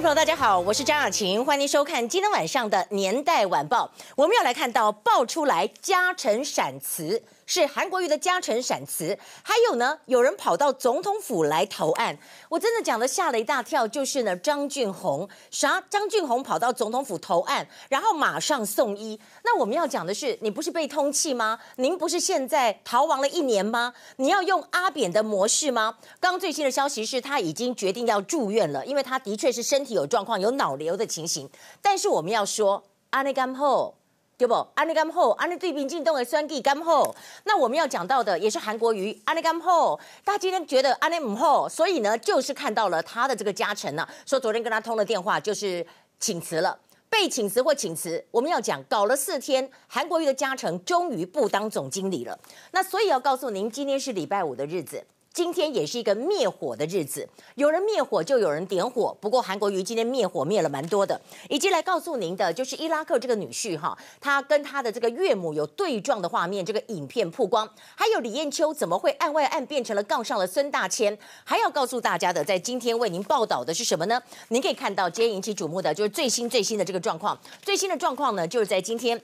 朋友，大家好，我是张雅琴，欢迎收看今天晚上的《年代晚报》。我们要来看到爆出来家臣闪辞。是韩国瑜的家臣闪辞，还有呢，有人跑到总统府来投案，我真的讲的吓了一大跳。就是呢，张俊宏啥？张俊宏跑到总统府投案，然后马上送医。那我们要讲的是，你不是被通缉吗？您不是现在逃亡了一年吗？你要用阿扁的模式吗？刚最新的消息是他已经决定要住院了，因为他的确是身体有状况，有脑瘤的情形。但是我们要说，阿内甘后。对不？安利甘后，安利对民进党的选举甘后。那我们要讲到的也是韩国瑜，安利甘后。大家今天觉得安利母后，所以呢，就是看到了他的这个加成呢，说昨天跟他通了电话，就是请辞了，被请辞或请辞。我们要讲，搞了四天，韩国瑜的加成终于不当总经理了。那所以要告诉您，今天是礼拜五的日子。今天也是一个灭火的日子，有人灭火就有人点火。不过韩国瑜今天灭火灭了蛮多的，以及来告诉您的就是伊拉克这个女婿哈，他跟他的这个岳母有对撞的画面，这个影片曝光。还有李艳秋怎么会案外案变成了杠上了孙大千？还要告诉大家的，在今天为您报道的是什么呢？您可以看到今天引起瞩目的就是最新最新的这个状况。最新的状况呢，就是在今天，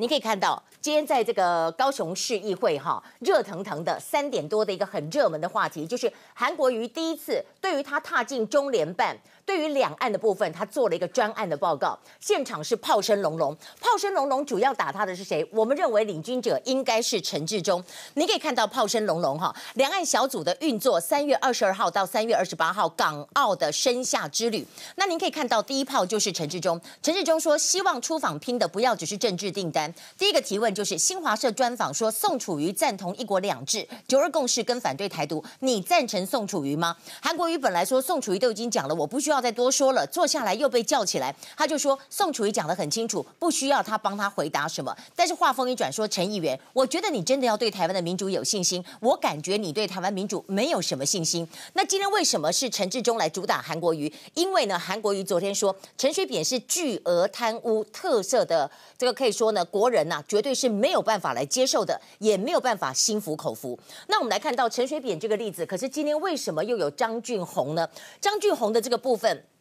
你可以看到。今天在这个高雄市议会哈，热腾腾的三点多的一个很热门的话题，就是韩国瑜第一次对于他踏进中联办，对于两岸的部分，他做了一个专案的报告。现场是炮声隆隆，炮声隆隆，主要打他的是谁？我们认为领军者应该是陈志忠。你可以看到炮声隆隆哈，两岸小组的运作，三月二十二号到三月二十八号，港澳的生夏之旅。那您可以看到第一炮就是陈志忠，陈志忠说希望出访拼的不要只是政治订单。第一个提问。就是新华社专访说，宋楚瑜赞同一国两制、九二共识跟反对台独，你赞成宋楚瑜吗？韩国瑜本来说宋楚瑜都已经讲了，我不需要再多说了。坐下来又被叫起来，他就说宋楚瑜讲得很清楚，不需要他帮他回答什么。但是话锋一转，说陈议员，我觉得你真的要对台湾的民主有信心，我感觉你对台湾民主没有什么信心。那今天为什么是陈志忠来主打韩国瑜？因为呢，韩国瑜昨天说陈水扁是巨额贪污特色的，这个可以说呢，国人呐、绝对。是没有办法来接受的，也没有办法心服口服。那我们来看到陈水扁这个例子，可是今天为什么又有张俊宏呢？张俊宏的这个部分。份。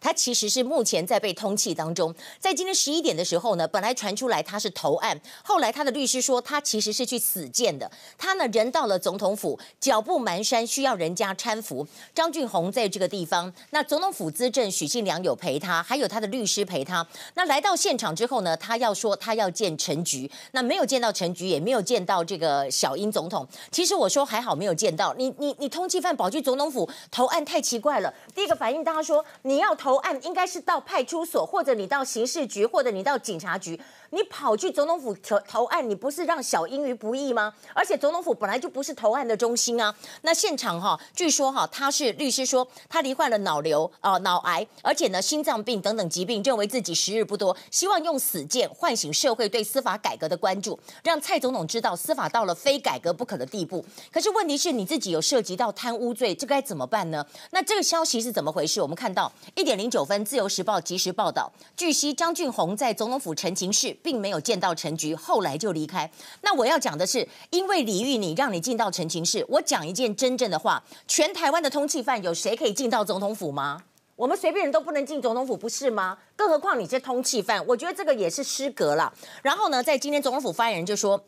他其实是目前在被通缉当中，在今天十一点的时候呢，本来传出来他是投案，后来他的律师说他其实是去死见的。他呢人到了总统府，脚步蹒跚，需要人家搀扶。张俊宏在这个地方，那总统府资政许信良有陪他，还有他的律师陪他。那来到现场之后呢，他要说他要见陈菊，那没有见到陈菊，也没有见到这个小英总统。其实我说还好没有见到你，你你通缉犯跑去总统府投案太奇怪了。第一个反应，大家说你要投。投案应该是到派出所，或者你到刑事局，或者你到警察局。你跑去总统府投投案，你不是让小英于不义吗？而且总统府本来就不是投案的中心啊。那现场哈，据说哈，他是律师说他罹患了脑瘤啊、脑癌，而且呢心脏病等等疾病，认为自己时日不多，希望用死谏唤醒社会对司法改革的关注，让蔡总统知道司法到了非改革不可的地步。可是问题是你自己有涉及到贪污罪，这该怎么办呢？那这个消息是怎么回事？我们看到一点零九分，《自由时报》即时报道，据悉张俊宏在总统府陈情室。并没有见到陈菊，后来就离开。那我要讲的是，因为李玉你，让你进到陈情室。我讲一件真正的话：全台湾的通缉犯有谁可以进到总统府吗？我们随便人都不能进总统府，不是吗？更何况你是通缉犯，我觉得这个也是失格了。然后呢，在今天总统府发言人就说。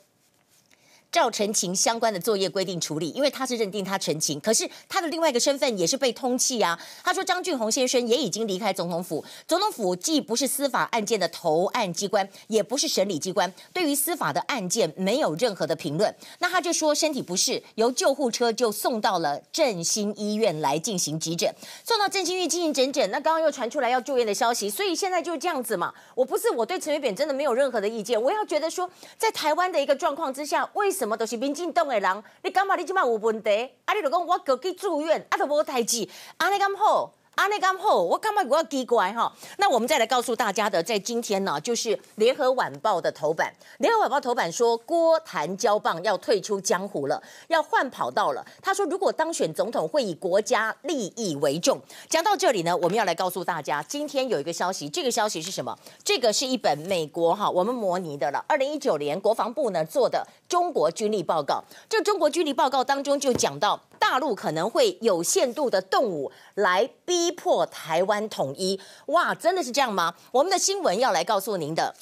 照陈情相关的作业规定处理，因为他是认定他陈情，可是他的另外一个身份也是被通缉啊。他说张俊宏先生也已经离开总统府，总统府既不是司法案件的投案机关，也不是审理机关，对于司法的案件没有任何的评论。那他就说身体不适，由救护车就送到了振兴医院来进行急诊，送到振兴医院进行诊诊。那刚刚又传出来要住院的消息，所以现在就是这样子嘛。我不是我对陈水扁真的没有任何的意见，我要觉得说在台湾的一个状况之下，为？什么都是民进党的人，你感觉你即马有问题？啊，你就讲我过去住院，啊，都无代志，安尼咁好。阿内刚后，我干嘛我要奇怪哈？那我们再来告诉大家的，在今天呢，就是联合晚报的头版。联合晚报头版说，郭谭交棒要退出江湖了，要换跑道了。他说，如果当选总统，会以国家利益为重。讲到这里呢，我们要来告诉大家，今天有一个消息，这个消息是什么？这个是一本美国哈我们模拟的了，二零一九年国防部呢做的中国军力报告。这中国军力报告当中就讲到。大陆可能会有限度的动武来逼迫台湾统一。哇，真的是这样吗？我们的新闻要来告诉您的，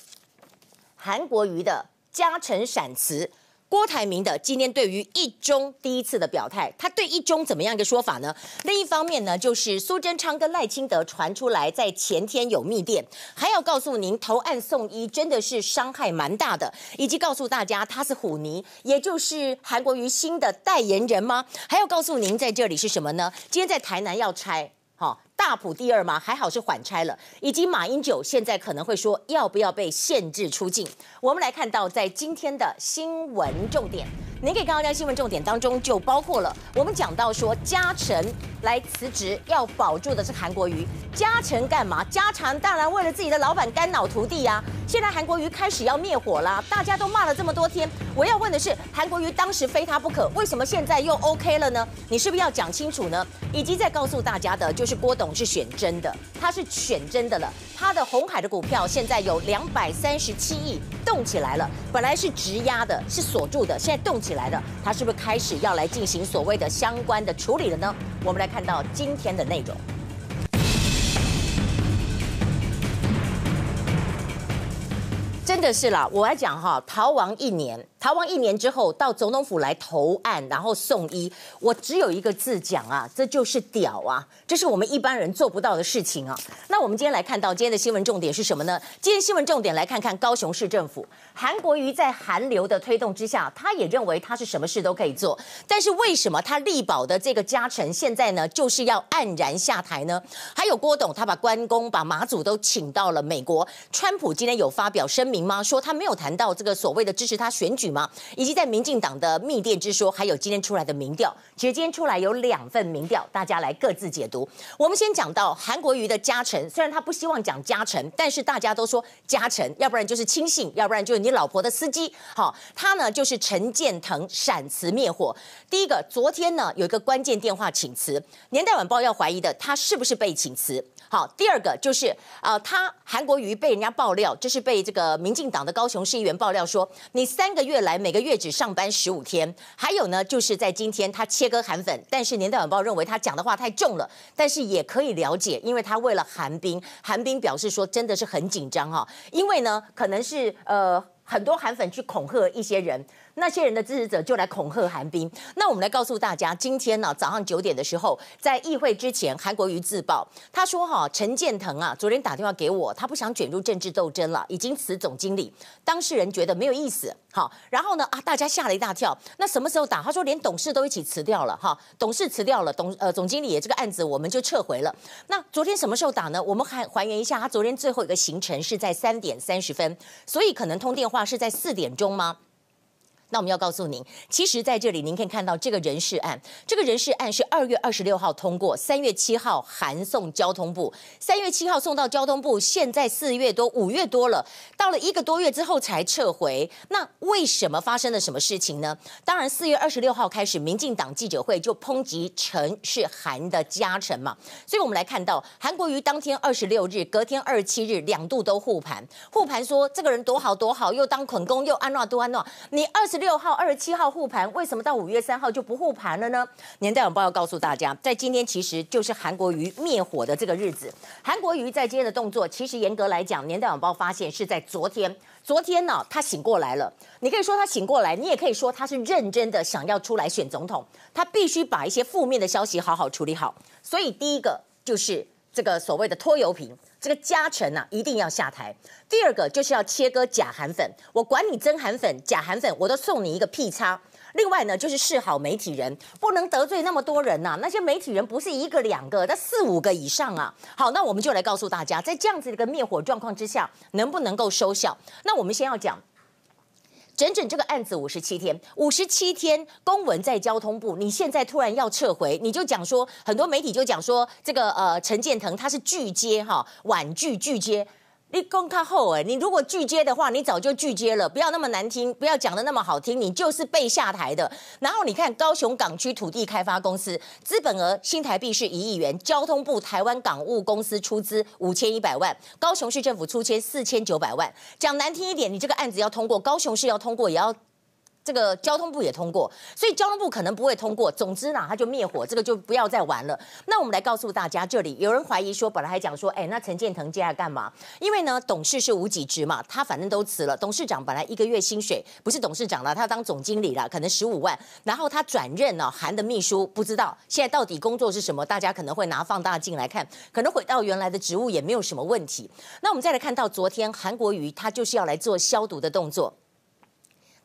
韩国瑜的加成闪辞。郭台铭的今天对于一中第一次的表态，他对一中怎么样一个说法呢？另一方面呢，就是苏贞昌跟赖清德传出来在前天有密电，还要告诉您投案送医真的是伤害蛮大的，以及告诉大家他是虎尼，也就是韩国瑜新的代言人吗？还要告诉您在这里是什么呢？今天在台南要拆，好。大埔第二吗？还好是缓拆了，以及马英九现在可能会说要不要被限制出境。我们来看到在今天的新闻重点，您可以看到在新闻重点当中就包括了我们讲到说嘉诚来辞职要保住的是韩国瑜，嘉诚干嘛？嘉诚当然为了自己的老板肝脑涂地呀、现在韩国瑜开始要灭火啦，大家都骂了这么多天，我要问的是韩国瑜当时非他不可，为什么现在又 OK 了呢？你是不是要讲清楚呢？以及再告诉大家的就是郭董。是选真的，他是选真的了。他的红海的股票现在有两百三十七亿动起来了，本来是质押的，是锁住的，现在动起来了。他是不是开始要来进行所谓的相关的处理了呢？我们来看到今天的内容。真的是啦，我来讲哈，逃亡一年。逃亡一年之后，到总统府来投案，然后送医。我只有一个字讲啊，这就是屌啊！这是我们一般人做不到的事情啊。那我们今天来看到今天的新闻重点是什么呢？今天新闻重点来看看高雄市政府，韩国瑜在韩流的推动之下，他也认为他是什么事都可以做。但是为什么他力保的这个嘉诚现在呢，就是要黯然下台呢？还有郭董，他把关公、把马祖都请到了美国。川普今天有发表声明吗？说他没有谈到这个所谓的支持他选举。吗？以及在民进党的密电之说，还有今天出来的民调，其实今天出来有两份民调，大家来各自解读。我们先讲到韩国瑜的加成，虽然他不希望讲加成，但是大家都说加成，要不然就是亲信，要不然就是你老婆的司机。好，他呢就是陈建腾闪辞灭火。第一个，昨天呢有一个关键电话请辞，年代晚报要怀疑的他是不是被请辞？好，第二个就是啊、他韩国瑜被人家爆料，就是被这个民进党的高雄市议员爆料说，你三个月来每个月只上班十五天。还有呢，就是在今天他切割韩粉，但是年代晚报认为他讲的话太重了，但是也可以了解，因为他为了韩冰，韩冰表示说真的是很紧张哈，因为呢可能是呃很多韩粉去恐吓一些人。那些人的支持者就来恐吓韩冰。那我们来告诉大家，今天呢早上九点的时候，在议会之前，韩国瑜自爆，他说哈陈建腾啊，昨天打电话给我，他不想卷入政治斗争了，已经辞总经理。当事人觉得没有意思，好，然后呢啊，大家吓了一大跳。那什么时候打？他说连董事都一起辞掉了哈，董事辞掉了，董呃总经理也这个案子我们就撤回了。那昨天什么时候打呢？我们还还原一下，他昨天最后一个行程是在三点三十分，所以可能通电话是在四点钟吗？那我们要告诉您，其实在这里您可以看到这个人事案，这个人事案是二月二十六号通过，三月七号函送交通部，三月七号送到交通部，现在四月多五月多了，到了一个多月之后才撤回。那为什么发生了什么事情呢？当然，四月二十六号开始，民进党记者会就抨击陈是韩的家臣嘛，所以我们来看到韩国瑜当天二十六日，隔天二十七日两度都护盘，护盘说这个人多好多好，又当捆工又安诺多安诺，你二十。六号、二十七号护盘，为什么到五月三号就不护盘了呢？年代晚报要告诉大家，在今天其实就是韩国瑜灭火的这个日子。韩国瑜在今天的动作，其实严格来讲，年代晚报发现是在昨天。昨天呢，他醒过来了。你可以说他醒过来，你也可以说他是认真的想要出来选总统。他必须把一些负面的消息好好处理好。所以第一个就是这个所谓的拖油瓶。这个加成啊，一定要下台。第二个就是要切割假韩粉，我管你真韩粉、假韩粉，我都送你一个屁叉。另外呢，就是示好媒体人，不能得罪那么多人呐、啊。那些媒体人不是一个两个，那四五个以上啊。好，那我们就来告诉大家，在这样子的一个灭火状况之下，能不能够收效？那我们先要讲。整整这个案子五十七天，五十七天公文在交通部，你现在突然要撤回，你就讲说，很多媒体就讲说，这个呃陈建腾他是拒接哈，婉拒拒接。你功他厚哎，你如果拒接的话，你早就拒接了，不要那么难听，不要讲的那么好听，你就是被下台的。然后你看高雄港区土地开发公司，资本额新台币是一亿元，交通部台湾港务公司出资五千一百万，高雄市政府出资四千九百万。讲难听一点，你这个案子要通过，高雄市要通过也要。这个交通部也通过，所以交通部可能不会通过。总之呢，他就灭火，这个就不要再玩了。那我们来告诉大家，这里有人怀疑说，本来还讲说，哎，那陈建腾接下来干嘛？因为呢，董事是无给职嘛，他反正都辞了。董事长本来一个月薪水不是董事长了，他当总经理了，可能十五万。然后他转任了韩的秘书，不知道现在到底工作是什么？大家可能会拿放大镜来看，可能回到原来的职务也没有什么问题。那我们再来看到昨天韩国瑜他就是要来做消毒的动作。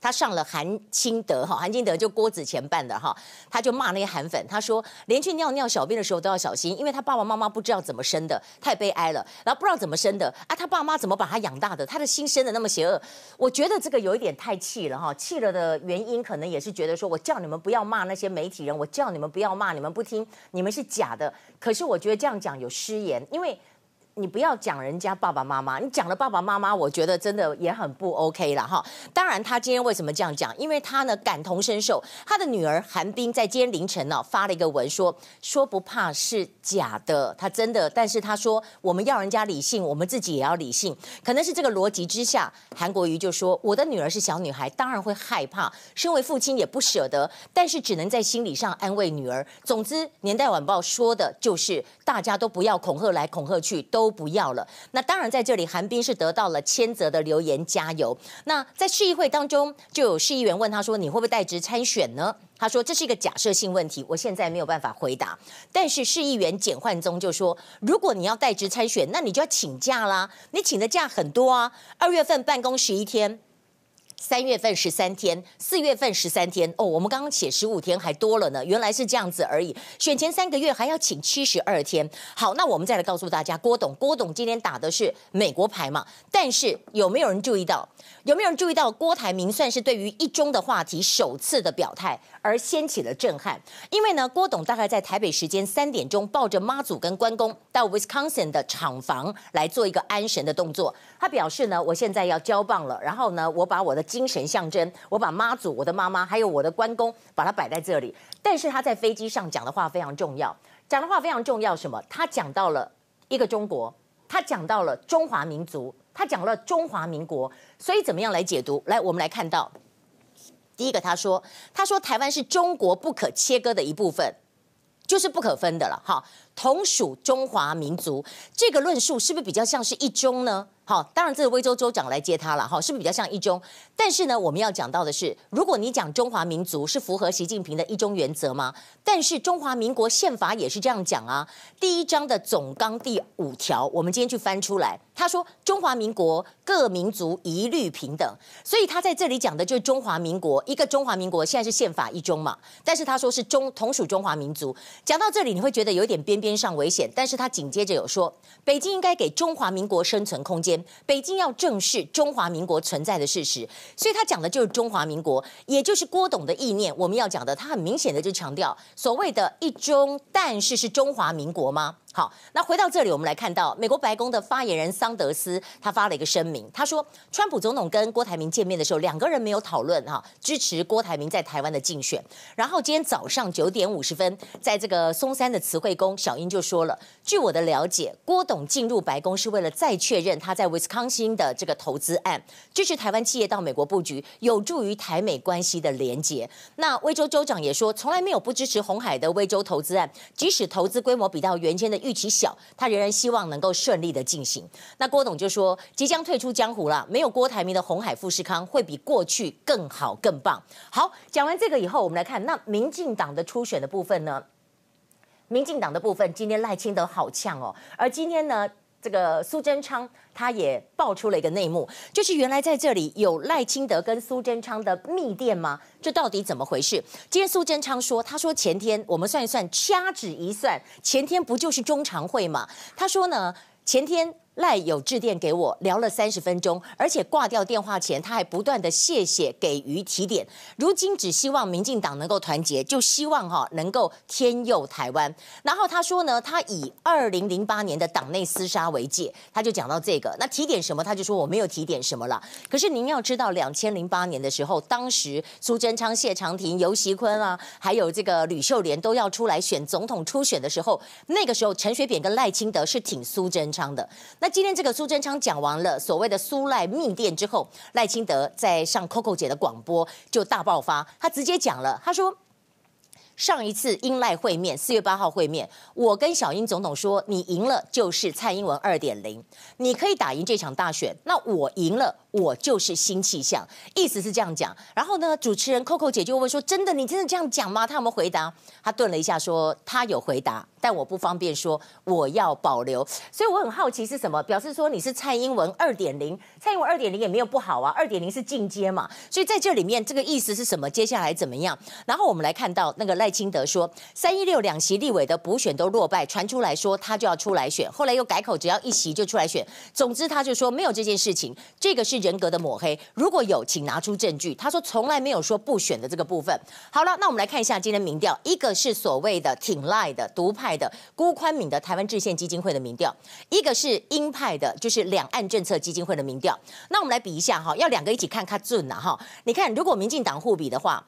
他上了韩清德哈，韩清德就郭子乾办的哈，他就骂那些韩粉，他说连去尿尿小便的时候都要小心，因为他爸爸妈妈不知道怎么生的，太悲哀了，然后不知道怎么生的啊，他爸妈怎么把他养大的，他的心生的那么邪恶，我觉得这个有一点太气了哈，气了的原因可能也是觉得说我叫你们不要骂那些媒体人，我叫你们不要骂，你们不听，你们是假的，可是我觉得这样讲有失言，因为。你不要讲人家爸爸妈妈，你讲了爸爸妈妈，我觉得真的也很不 OK 了哈。当然，他今天为什么这样讲？因为他呢感同身受，他的女儿韩冰在今天凌晨呢发了一个文说，说不怕是假的，他真的，但是他说我们要人家理性，我们自己也要理性。可能是这个逻辑之下，韩国瑜就说我的女儿是小女孩，当然会害怕，身为父亲也不舍得，但是只能在心理上安慰女儿。总之，年代晚报说的就是大家都不要恐吓来恐吓去，都。都不要了。那当然，在这里，韩冰是得到了千泽的留言加油。那在市议会当中，就有市议员问他说：“你会不会代职参选呢？”他说：“这是一个假设性问题，我现在没有办法回答。”但是市议员简焕宗就说：“如果你要代职参选，那你就要请假啦。你请的假很多啊，二月份办公十一天。”三月份十三天，四月份十三天哦，我们刚刚写十五天还多了呢，原来是这样子而已。选前三个月还要请七十二天。好，那我们再来告诉大家，郭董，郭董今天打的是美国牌嘛？但是有没有人注意到？有没有人注意到郭台铭算是对于一中的话题首次的表态，而掀起了震撼？因为呢，郭董大概在台北时间三点钟，抱着妈祖跟关公到 Wisconsin 的厂房来做一个安神的动作。他表示呢，我现在要交棒了，然后呢，我把我的精神象征，我把妈祖、我的妈妈还有我的关公，把它摆在这里。但是他在飞机上讲的话非常重要，讲的话非常重要。什么？他讲到了一个中国，他讲到了中华民族。他讲了中华民国，所以怎么样来解读？来，我们来看到第一个，他说：“他说台湾是中国不可切割的一部分，就是不可分的了。”哈，同属中华民族，这个论述是不是比较像是一中呢？好，当然这个威州州长来接他了，哈，是不是比较像一中？但是呢，我们要讲到的是，如果你讲中华民族是符合习近平的一中原则吗？但是中华民国宪法也是这样讲啊，第一章的总纲第五条，我们今天去翻出来，他说中华民国各民族一律平等，所以他在这里讲的就是中华民国一个中华民国现在是宪法一中嘛，但是他说是中同属中华民族，讲到这里你会觉得有点边边上危险，但是他紧接着有说，北京应该给中华民国生存空间。北京要正视中华民国存在的事实，所以他讲的就是中华民国，也就是郭董的意念。我们要讲的，他很明显的就强调所谓的一中，但是是中华民国吗？好，那回到这里，我们来看到美国白宫的发言人桑德斯，他发了一个声明，他说，川普总统跟郭台铭见面的时候，两个人没有讨论哈支持郭台铭在台湾的竞选。然后今天早上九点五十分，在这个松山的慈惠宫，小英就说了，据我的了解，郭董进入白宫是为了再确认他在威斯康星的这个投资案，支持台湾企业到美国布局，有助于台美关系的连结。那威州州长也说，从来没有不支持红海的威州投资案，即使投资规模比到原先的。预期小，他仍然希望能够顺利的进行。那郭董就说，即将退出江湖了，没有郭台铭的红海富士康会比过去更好更棒。好，讲完这个以后，我们来看那民进党的初选的部分呢？民进党的部分，今天赖清德好呛哦，而今天呢？这个苏贞昌他也爆出了一个内幕，就是原来在这里有赖清德跟苏贞昌的密电吗？这到底怎么回事？今天苏贞昌说，他说前天我们算一算，掐指一算，前天不就是中常会吗？他说呢，前天。赖有致电给我，聊了三十分钟，而且挂掉电话前，他还不断的谢谢给予提点。如今只希望民进党能够团结，就希望哈能够天佑台湾。然后他说呢，他以二零零八年的党内厮杀为戒，他就讲到这个。那提点什么？他就说我没有提点什么了。可是您要知道，两千零八年的时候，当时苏贞昌、谢长廷、游锡堃啊，还有这个吕秀莲都要出来选总统初选的时候，那个时候陈水扁跟赖清德是挺苏贞昌的。那今天这个苏贞昌讲完了所谓的苏赖密电之后，赖清德在上 Coco 姐的广播就大爆发，他直接讲了，他说。上一次英赖会面，四月八号会面，我跟小英总统说，你赢了就是蔡英文二点零，你可以打赢这场大选，那我赢了，我就是新气象，意思是这样讲。然后呢，主持人 Coco 姐就问说，真的，你真的这样讲吗？他有没有回答？他顿了一下说，他有回答。但我不方便说，我要保留，所以我很好奇是什么，表示说你是蔡英文二点零，蔡英文二点零也没有不好啊，二点零是进阶嘛，所以在这里面这个意思是什么？接下来怎么样？然后我们来看到那个赖清德说，三一六两席立委的补选都落败，传出来说他就要出来选，后来又改口，只要一席就出来选。总之他就说没有这件事情，这个是人格的抹黑，如果有，请拿出证据。他说从来没有说不选的这个部分。好了，那我们来看一下今天民调，一个是所谓的挺赖的独派。的辜宽敏的台湾制宪基金会的民调，一个是鹰派的，就是两岸政策基金会的民调。那我们来比一下哈，要两个一起看看准了哈。你看，如果民进党互比的话，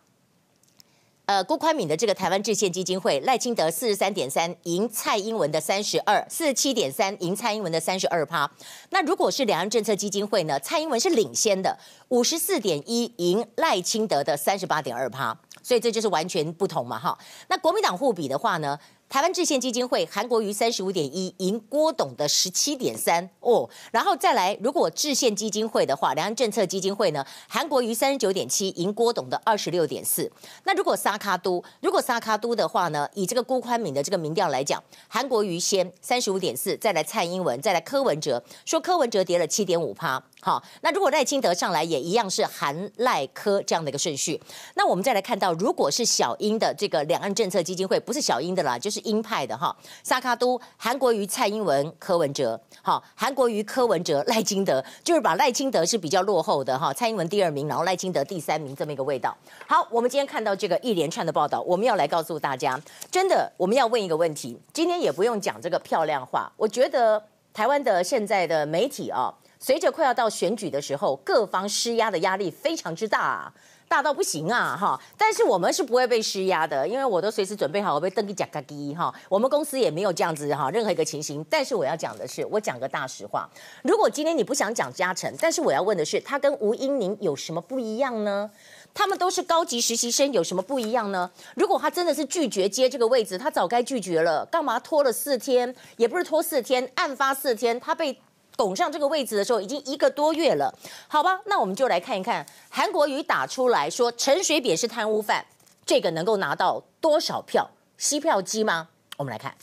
呃，郭宽敏的这个台湾制宪基金会，赖清德四十三点三赢蔡英文的三十二，四十七点三赢蔡英文的三十二趴。那如果是两岸政策基金会呢，蔡英文是领先的五十四点一赢赖清德的三十八点二趴，所以这就是完全不同嘛哈。那国民党互比的话呢？台湾制宪基金会韩国瑜三十五点一赢郭董的十七点三哦，然后再来，如果制宪基金会的话，两岸政策基金会呢，韩国瑜三十九点七赢郭董的二十六点四。那如果撒卡都，如果撒卡都的话呢，以这个辜宽敏的这个民调来讲，韩国瑜先三十五点四，再来蔡英文，再来柯文哲，说柯文哲跌了七点五趴。好，那如果赖清德上来也一样是韩赖柯这样的一个顺序。那我们再来看到，如果是小英的这个两岸政策基金会，不是小英的啦，就是鹰派的哈。萨卡都、韩国瑜、蔡英文、柯文哲，好，韩国瑜、柯文哲、赖清德，就是把赖清德是比较落后的哈，蔡英文第二名，然后赖清德第三名这么一个味道。好，我们今天看到这个一连串的报道，我们要来告诉大家，真的，我们要问一个问题，今天也不用讲这个漂亮话，我觉得台湾的现在的媒体啊。随着快要到选举的时候，各方施压的压力非常之大啊，大到不行啊哈！但是我们是不会被施压的，因为我都随时准备好我被登记假嘎滴哈。我们公司也没有这样子哈，任何一个情形。但是我要讲的是，我讲个大实话，如果今天你不想讲嘉诚，但是我要问的是，他跟吴英宁有什么不一样呢？他们都是高级实习生，有什么不一样呢？如果他真的是拒绝接这个位置，他早该拒绝了，干嘛拖了四天？也不是拖四天，案发四天，他被。拱上这个位置的时候，已经一个多月了，好吧？那我们就来看一看韩国瑜打出来说陈水扁是贪污犯，这个能够拿到多少票？吸票机吗？我们来看，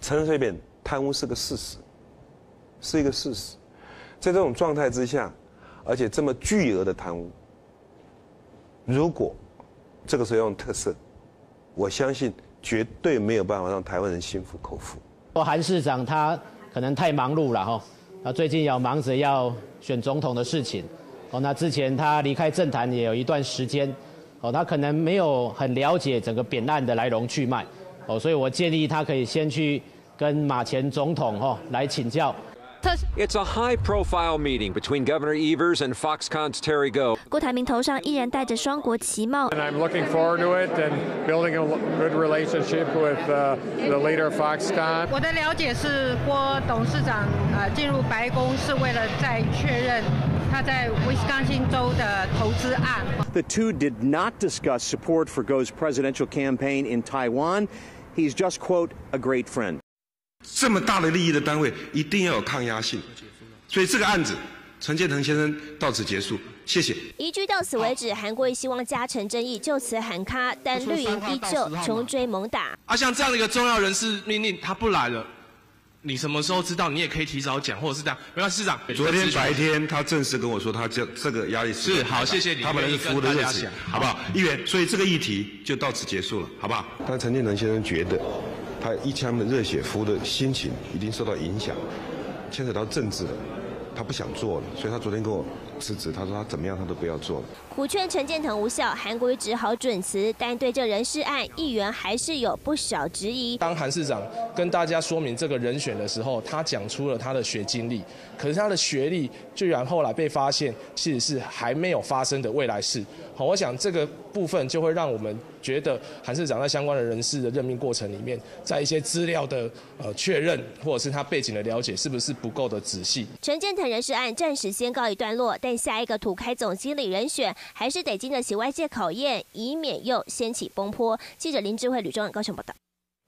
陈水扁贪污是个事实，是一个事实。在这种状态之下，而且这么巨额的贪污，如果这个时候用特色，我相信绝对没有办法让台湾人心服口服。韩市长他。可能太忙碌了哈，那最近要忙着要选总统的事情，哦，那之前他离开政坛也有一段时间，哦，他可能没有很了解整个扁案的来龙去脉，哦，所以我建议他可以先去跟马前总统哈来请教。It's a high-profile meeting between Governor Evers and Foxconn's Terry Go. 郭台铭头上依然戴着双国旗帽。And I'm looking forward to it and building a good relationship with the leader Foxconn. 我的了解是，郭董事长呃进入白宫是为了再确认他在威斯康星州的投资案。The two did not discuss support for Go's presidential campaign in Taiwan. He's just quote a great friend. 这么大的利益的单位，一定要有抗压性，所以这个案子，陈建腾先生到此结束，谢谢。移居到此为止，韩国瑜希望加成争议就此喊卡，但绿营依旧穷追猛打。啊，像这样的一个重要人事命令，他不来了，你什么时候知道？你也可以提早讲，或者是这样。没关系，市长。昨天白天他正式跟我说，他这这个压力是，是好，谢谢你。他本来是服务的日子，好不好？议员，所以这个议题就到此结束了，好不好？但陈建腾先生觉得。他一腔的热血服务的心情一定受到影响，牵扯到政治了，他不想做了，所以他昨天跟我辞职，他说他怎么样他都不要做了。苦劝陈建腾无效，韩国瑜只好准辞，但对这人事案，议员还是有不少质疑。当韩市长跟大家说明这个人选的时候，他讲出了他的学经历，可是他的学历居然后来被发现其实是还没有发生的未来事。好，我想这个部分就会让我们觉得韩市长在相关的人事的任命过程里面，在一些资料的呃确认或者是他背景的了解是不是不够的仔细。陈建腾人事案暂时先告一段落，但下一个土开总经理人选还是得经得起外界考验，以免又掀起风波。记者林智慧、吕中远高雄报道。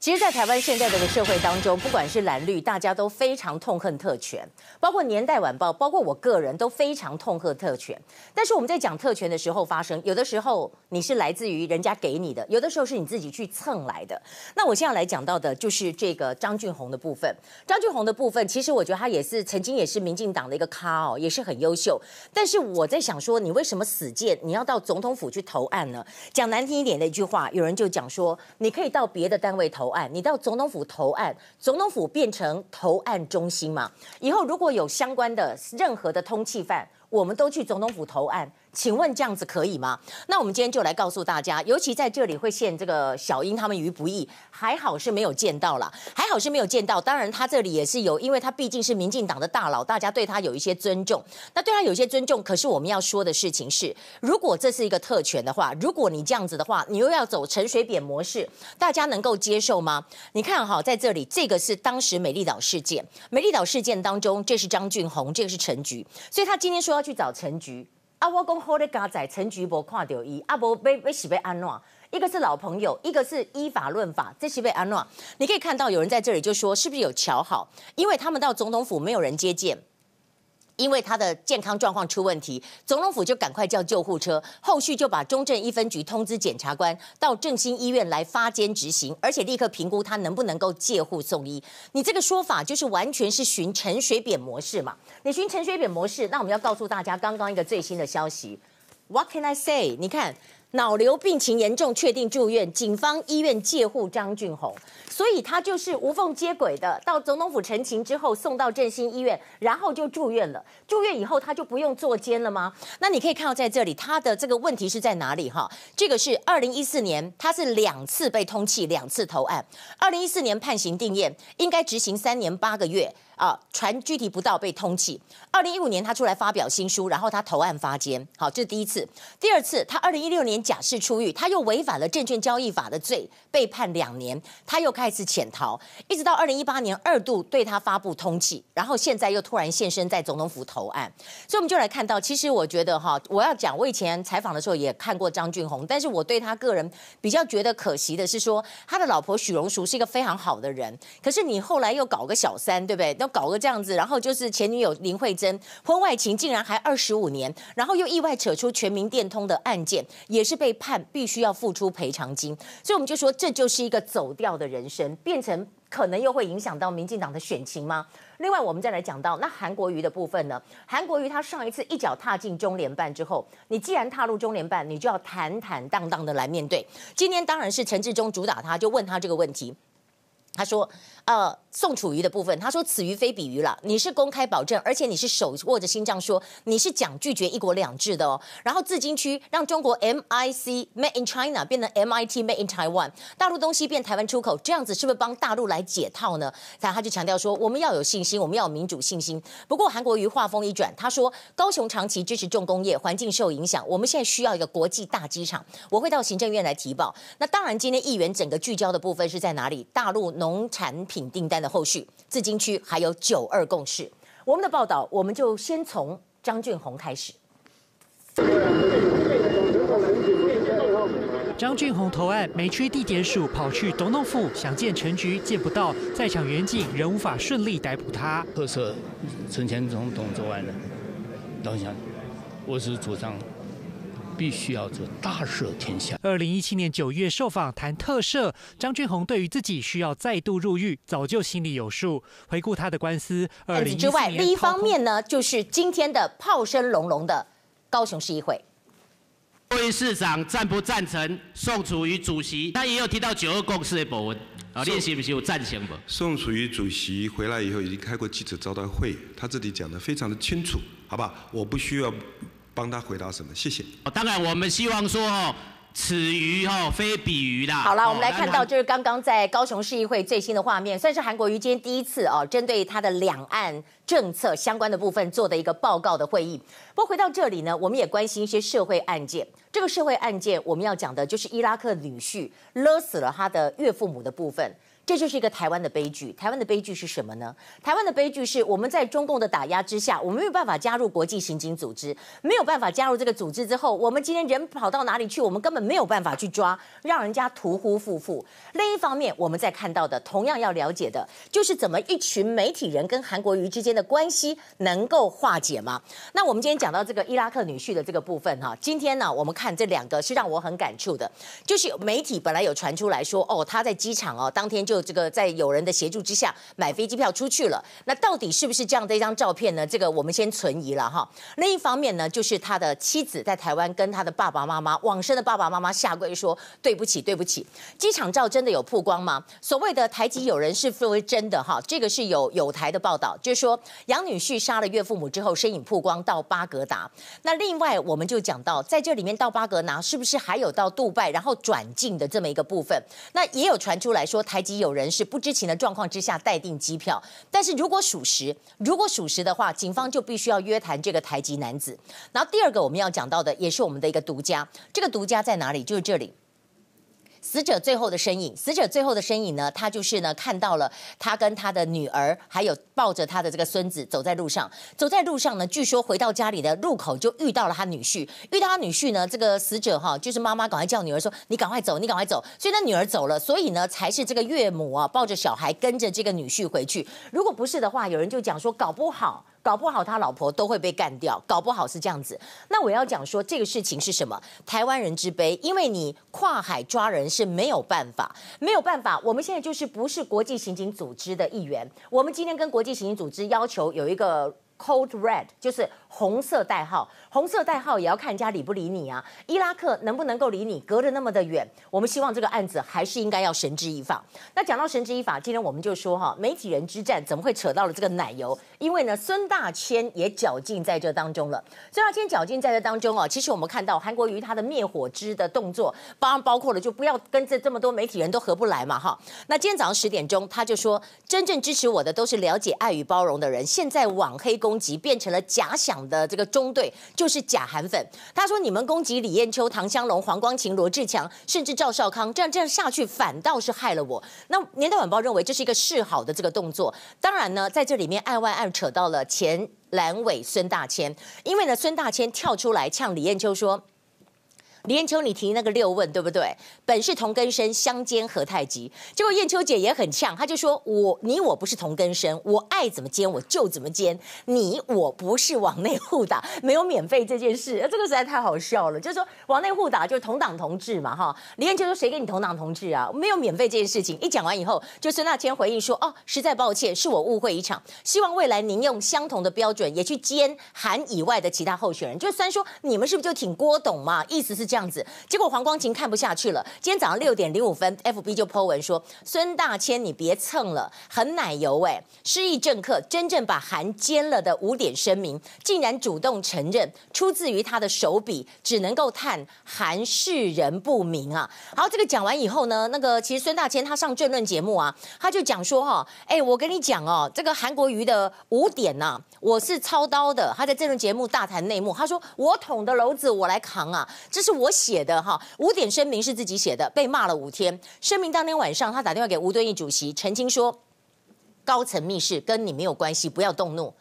其实，在台湾现在这个社会当中，不管是蓝绿，大家都非常痛恨特权，包括《年代晚报》，包括我个人都非常痛恨特权。但是我们在讲特权的时候，发生有的时候你是来自于人家给你的，有的时候是你自己去蹭来的。那我现在来讲到的就是这个张俊宏的部分。张俊宏的部分，其实我觉得他也是曾经也是民进党的一个咖哦，也是很优秀。但是我在想说，你为什么死贱？你要到总统府去投案呢？讲难听一点的一句话，有人就讲说，你可以到别的单位投。案，你到总统府投案，总统府变成投案中心嘛？以后如果有相关的任何的通缉犯，我们都去总统府投案。请问这样子可以吗？那我们今天就来告诉大家，尤其在这里会陷这个小英他们于不义，还好是没有见到了，还好是没有见到。当然他这里也是有，因为他毕竟是民进党的大佬，大家对他有一些尊重。那对他有一些尊重，可是我们要说的事情是，如果这是一个特权的话，如果你这样子的话，你又要走陈水扁模式，大家能够接受吗？你看哈，在这里这个是当时美丽岛事件，美丽岛事件当中，这是张俊宏，这个是陈菊，所以他今天说要去找陈菊。啊，我讲好的家仔陈菊博看到伊，啊无被被是被安怎？一个是老朋友，一个是依法论法，这是被安怎？你可以看到有人在这里就说，是不是有巧好？因为他们到总统府没有人接见。因为他的健康状况出问题，总统府就赶快叫救护车，后续就把中正一分局通知检察官到正兴医院来发监执行，而且立刻评估他能不能够借护送医。你这个说法就是完全是循陈水扁模式嘛？你循陈水扁模式，那我们要告诉大家刚刚一个最新的消息。What can I say？你看。脑瘤病情严重，确定住院。警方医院借护张俊宏，所以他就是无缝接轨的。到总统府陈情之后，送到振兴医院，然后就住院了。住院以后，他就不用坐监了吗？那你可以看到在这里，他的这个问题是在哪里？哈，这个是二零一四年，他是两次被通缉，两次投案。二零一四年判刑定谳，应该执行三年八个月。啊，传具体不到被通缉。二零一五年他出来发表新书，然后他投案发监。好，这是第一次。第二次，他二零一六年假释出狱，他又违反了证券交易法的罪，被判两年，他又开始潜逃，一直到二零一八年二度对他发布通缉，然后现在又突然现身在总统府投案。所以我们就来看到，其实我觉得哈，我要讲，我以前采访的时候也看过张俊宏，但是我对他个人比较觉得可惜的是说，他的老婆许荣淑是一个非常好的人，可是你后来又搞个小三，对不对？要搞个这样子，然后就是前女友林慧珍婚外情竟然还二十五年，然后又意外扯出全民电通的案件，也是被判必须要付出赔偿金，所以我们就说这就是一个走掉的人生，变成可能又会影响到民进党的选情吗？另外，我们再来讲到那韩国瑜的部分呢？韩国瑜他上一次一脚踏进中联办之后，你既然踏入中联办，你就要坦坦荡荡的来面对。今天当然是陈志忠主打他，就问他这个问题，他说。呃，宋楚瑜的部分，他说此鱼非彼鱼了。你是公开保证，而且你是手握着心脏说你是讲拒绝一国两制的哦。然后自金区让中国 MIC Made in China 变成 MIT Made in Taiwan，大陆东西变台湾出口，这样子是不是帮大陆来解套呢？他他就强调说，我们要有信心，我们要有民主信心。不过韩国瑜话锋一转，他说高雄长期支持重工业，环境受影响，我们现在需要一个国际大机场，我会到行政院来提报。那当然，今天议员整个聚焦的部分是在哪里？大陆农产品订单的后续，自金区还有九二共识。我们的报道，我们就先从张俊宏开始。张俊宏投案没缺地检署跑去总统府想见陈局，见不到，在场员警仍无法顺利逮捕他。特赦陈前总统之外呢，等一下，我是主张。必须要做大赦天下。二零一七年九月受访谈特赦，张俊宏对于自己需要再度入狱，早就心里有数。回顾他的官司，二零一四年之外，另一方面呢，就是今天的炮声隆隆的高雄市议会。各位市长赞不赞成宋楚瑜主席？他也有提到九二共识的部分啊，你是不是有赞成不？宋楚瑜主席回来以后已经开过记者招待会，他这里讲的非常的清楚，好吧？我不需要。帮他回答什么？谢谢。当然，我们希望说，此鱼哦，非彼鱼啦。好了，我们来看到就是刚刚在高雄市议会最新的画面，算是韩国瑜今天第一次哦，针对他的两岸政策相关的部分做的一个报告的会议。不过回到这里呢，我们也关心一些社会案件。这个社会案件我们要讲的就是伊拉克女婿勒死了他的岳父母的部分。这就是一个台湾的悲剧。台湾的悲剧是什么呢？台湾的悲剧是我们在中共的打压之下，我们没有办法加入国际刑警组织，没有办法加入这个组织之后，我们今天人跑到哪里去，我们根本没有办法去抓，让人家屠夫夫妇。另一方面，我们在看到的，同样要了解的，就是怎么一群媒体人跟韩国瑜之间的关系能够化解吗？那我们今天讲到这个伊拉克女婿的这个部分哈，今天呢，我们看这两个是让我很感触的，就是媒体本来有传出来说，哦，他在机场哦，当天就。就这个在有人的协助之下买飞机票出去了，那到底是不是这样的一张照片呢？这个我们先存疑了哈。另一方面呢，就是他的妻子在台湾跟他的爸爸妈妈往生的爸爸妈妈下跪说对不起对不起。机场照真的有曝光吗？所谓的台籍友人是否为真的哈？这个是有有台的报道，就是说杨女婿杀了岳父母之后身影曝光到巴格达。那另外我们就讲到在这里面到巴格达是不是还有到杜拜然后转进的这么一个部分？那也有传出来说台籍。有人是不知情的状况之下待订机票，但是如果属实，如果属实的话，警方就必须要约谈这个台籍男子。然后第二个我们要讲到的，也是我们的一个独家，这个独家在哪里？就是这里。死者最后的身影，死者最后的身影呢？他就是呢，看到了他跟他的女儿，还有抱着他的这个孙子走在路上。走在路上呢，据说回到家里的路口就遇到了他女婿。遇到他女婿呢，这个死者哈，就是妈妈赶快叫女儿说：“你赶快走，你赶快走。”所以那女儿走了，所以呢，才是这个岳母啊抱着小孩跟着这个女婿回去。如果不是的话，有人就讲说，搞不好。搞不好他老婆都会被干掉，搞不好是这样子。那我要讲说这个事情是什么？台湾人之悲，因为你跨海抓人是没有办法，没有办法。我们现在就是不是国际刑警组织的一员，我们今天跟国际刑警组织要求有一个 cold Red，就是。红色代号，红色代号也要看人家理不理你啊！伊拉克能不能够理你？隔得那么的远，我们希望这个案子还是应该要绳之以法。那讲到绳之以法，今天我们就说哈，媒体人之战怎么会扯到了这个奶油？因为呢，孙大千也绞尽在这当中了。孙大千绞尽在这当中啊，其实我们看到韩国瑜他的灭火之的动作，包包括了就不要跟这这么多媒体人都合不来嘛哈。那今天早上十点钟，他就说，真正支持我的都是了解爱与包容的人，现在网黑攻击变成了假想。的这个中队就是假韩粉。他说：“你们攻击李彦秋、唐湘龙、黄光琴、罗志强，甚至赵少康，这样这样下去，反倒是害了我。”那年代晚报认为这是一个示好的这个动作。当然呢，在这里面案外案扯到了前蓝委孙大千，因为呢，孙大千跳出来呛李彦秋说。李彦秋，你提那个六问对不对？本是同根生，相煎何太急？结果彦秋姐也很呛，她就说：“我你我不是同根生，我爱怎么煎我就怎么煎。你我不是往内互打，没有免费这件事。这个实在太好笑了。就是说往内互打就是同党同志嘛，哈。李彦秋说谁跟你同党同志啊？没有免费这件事情。一讲完以后，就孙大千回应说：哦，实在抱歉，是我误会一场。希望未来您用相同的标准也去煎韩以外的其他候选人。就虽然说你们是不是就挺郭董嘛？意思是。这样子，结果黄光芹看不下去了。今天早上六点零五分，FB 就 po 文说：“孙大千，你别蹭了，很奶油哎！失意政客真正把韩奸了的五点声明，竟然主动承认出自于他的手笔，只能够叹韩世人不明啊！”好，这个讲完以后呢，那个其实孙大千他上政论节目啊，他就讲说哈，哎，我跟你讲哦，这个韩国瑜的五点呐、啊，我是操刀的。他在政论节目大谈内幕，他说我捅的篓子我来扛啊，这是我。我写的哈，五点声明是自己写的，被骂了五天。声明当天晚上，他打电话给吴敦义主席澄清说，高层密室跟你没有关系，不要动怒。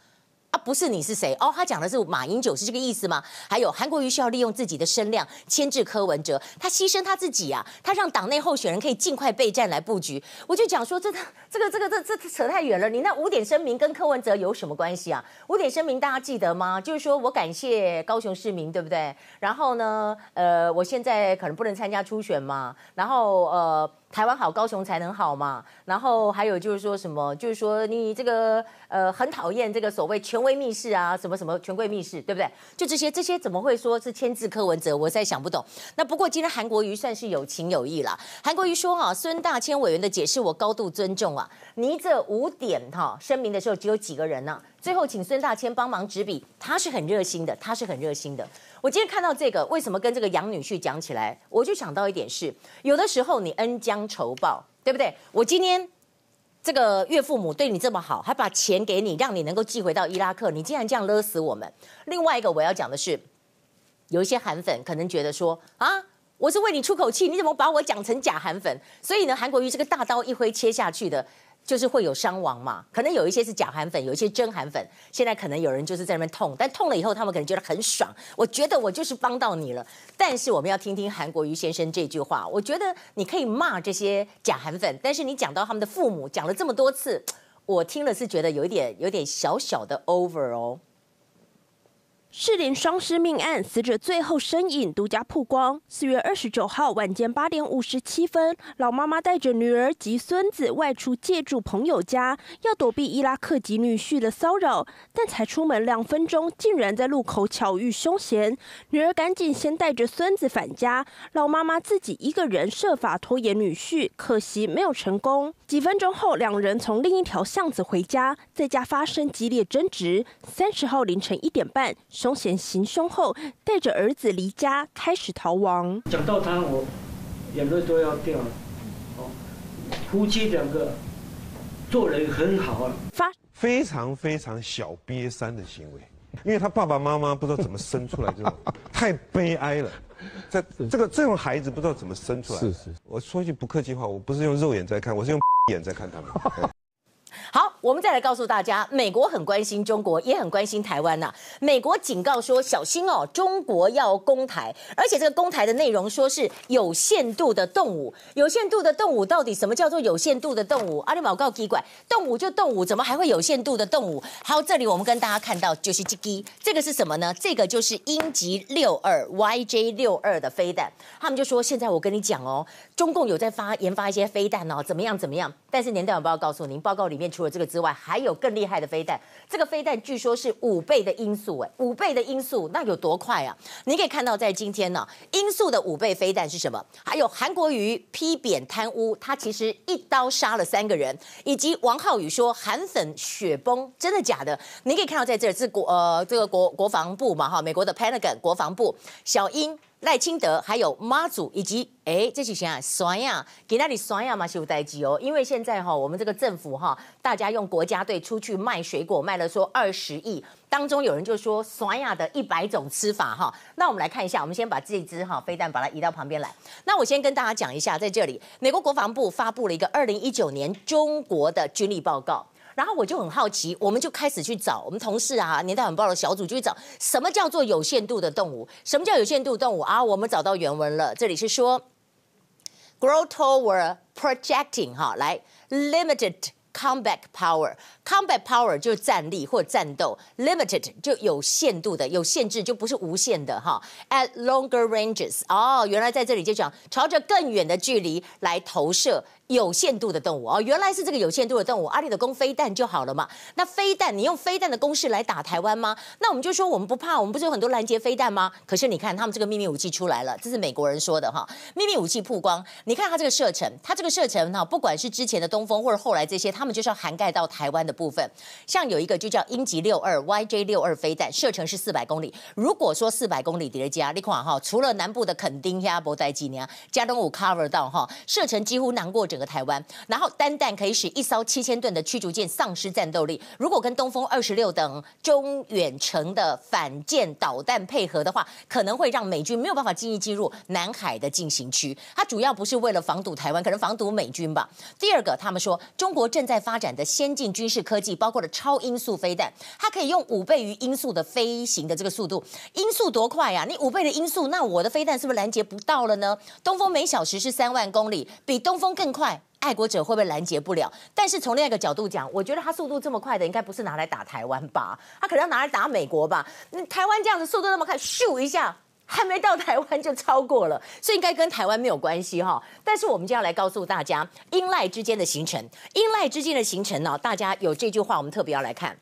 啊，不是你是谁？哦，他讲的是马英九是这个意思吗？还有韩国瑜需要利用自己的声量牵制柯文哲，他牺牲他自己啊，他让党内候选人可以尽快备战来布局。我就讲说，这个这个这个这这扯太远了。你那五点声明跟柯文哲有什么关系啊？五点声明大家记得吗？就是说我感谢高雄市民，对不对？然后呢，呃，我现在可能不能参加初选嘛，然后呃。台湾好，高雄才能好嘛。然后还有就是说什么，就是说你这个呃很讨厌这个所谓权威密室啊，什么什么权贵密室，对不对？就这些这些怎么会说是签字柯文哲？我实在想不懂。那不过今天韩国瑜算是有情有义了。韩国瑜说啊，孙大千委员的解释我高度尊重啊。你这五点哈声明的时候只有几个人呢、最后请孙大千帮忙执笔，他是很热心的，他是很热心的。我今天看到这个，为什么跟这个杨女婿讲起来，我就想到一点是，有的时候你恩将仇报，对不对？我今天这个岳父母对你这么好，还把钱给你，让你能够寄回到伊拉克，你竟然这样勒死我们。另外一个我要讲的是，有一些韩粉可能觉得说啊，我是为你出口气，你怎么把我讲成假韩粉？所以呢，韩国瑜这个大刀一挥切下去的。就是会有伤亡嘛，可能有一些是假韩粉，有一些真韩粉。现在可能有人就是在那边痛，但痛了以后，他们可能觉得很爽。我觉得我就是帮到你了。但是我们要听听韩国瑜先生这句话。我觉得你可以骂这些假韩粉，但是你讲到他们的父母，讲了这么多次，我听了是觉得有一点有点小小的 over 哦。士林双尸命案，死者最后身影独家曝光。四月二十九号晚间八点五十七分，老妈妈带着女儿及孙子外出借住朋友家，要躲避伊拉克籍女婿的骚扰。但才出门两分钟，竟然在路口巧遇凶嫌。女儿赶紧先带着孙子返家，老妈妈自己一个人设法拖延女婿，可惜没有成功。几分钟后，两人从另一条巷子回家，在家发生激烈争执。三十号凌晨一点半。凶嫌行凶后，带着儿子离家，开始逃亡。讲到他，我眼泪都要掉了。哦，夫妻两个做人很好啊，发非常非常小瘪三的行为，因为他爸爸妈妈不知道怎么生出来这种，太悲哀了。这这个这种孩子不知道怎么生出来。是是，我说句不客气话，我不是用肉眼在看，我是用 眼在看他们。好，我们再来告诉大家，美国很关心中国，也很关心台湾呐、美国警告说，小心哦，中国要攻台，而且这个攻台的内容说是有限度的动武。有限度的动武到底什么叫做有限度的动武？阿里毛告奇怪，动武就动武，怎么还会有限度的动武？好，这里我们跟大家看到就是这个，这个是什么呢？这个就是鹰击六二 YJ 六二的飞弹。他们就说，现在我跟你讲哦，中共有在发研发一些飞弹哦，怎么样怎么样？但是年代晚报告诉您，报告里面。除了这个之外，还有更厉害的飞弹。这个飞弹据说是五倍的音速，哎，五倍的音速，那有多快啊？你可以看到，在今天呢，音速的五倍飞弹是什么？还有韩国瑜批贬贪污，他其实一刀杀了三个人，以及王浩宇说韩粉雪崩，真的假的？你可以看到，在这儿是国呃这个国国防部嘛哈，美国的 Pentagon 国防部小英。赖清德还有妈祖以及哎，这几天啊，酸呀，给那里酸呀嘛，是有代志哦。因为现在哈，我们这个政府哈，大家用国家队出去卖水果，卖了说二十亿，当中有人就说酸呀的一百种吃法哈。那我们来看一下，我们先把这支哈飞弹把它移到旁边来。那我先跟大家讲一下，在这里，美国国防部发布了一个二零一九年中国的军力报告。然后我就很好奇，我们就开始去找我们同事啊，年代晚报的小组就去找什么叫做有限度的动物？什么叫有限度动物啊？我们找到原文了，这里是说，grow toward projecting 哈，来 limited combat power，combat power 就是战力或战斗，limited 就有限度的，有限制就不是无限的哈。at longer ranges，哦，原来在这里就讲朝着更远的距离来投射。有限度的动物哦，原来是这个有限度的动物，阿里的攻飞弹就好了嘛？那飞弹你用飞弹的攻势来打台湾吗？那我们就说我们不怕，我们不是有很多拦截飞弹吗？可是你看他们这个秘密武器出来了，这是美国人说的哈，秘密武器曝光，你看它这个射程，它这个射程哈，不管是之前的东风或者后来这些，他们就是要涵盖到台湾的部分。像有一个就叫鹰击六二 YJ 六二飞弹，射程是四百公里。如果说四百公里叠加，你看哈，除了南部的垦丁、亚博代基尼亚、加东五 cover 到哈，射程几乎囊过整个台湾，然后单弹可以使一艘七千吨的驱逐舰丧失战斗力。如果跟东风二十六等中远程的反舰导弹配合的话，可能会让美军没有办法轻易进入南海的进行区。它主要不是为了防堵台湾，可能防堵美军吧。第二个，他们说中国正在发展的先进军事科技，包括了超音速飞弹，它可以用五倍于音速的飞行的这个速度。音速多快呀？你五倍的音速，那我的飞弹是不是拦截不到了呢？东风每小时是三万公里，比东风更快。爱国者会不会拦截不了？但是从另一个角度讲，我觉得他速度这么快的，应该不是拿来打台湾吧？他可能要拿来打美国吧？那台湾这样子速度那么快，咻一下。还没到台湾就超过了，所以应该跟台湾没有关系哈。但是我们就要来告诉大家，英赖之间的行程，英赖之间的行程呢，大家有这句话，我们特别要来看，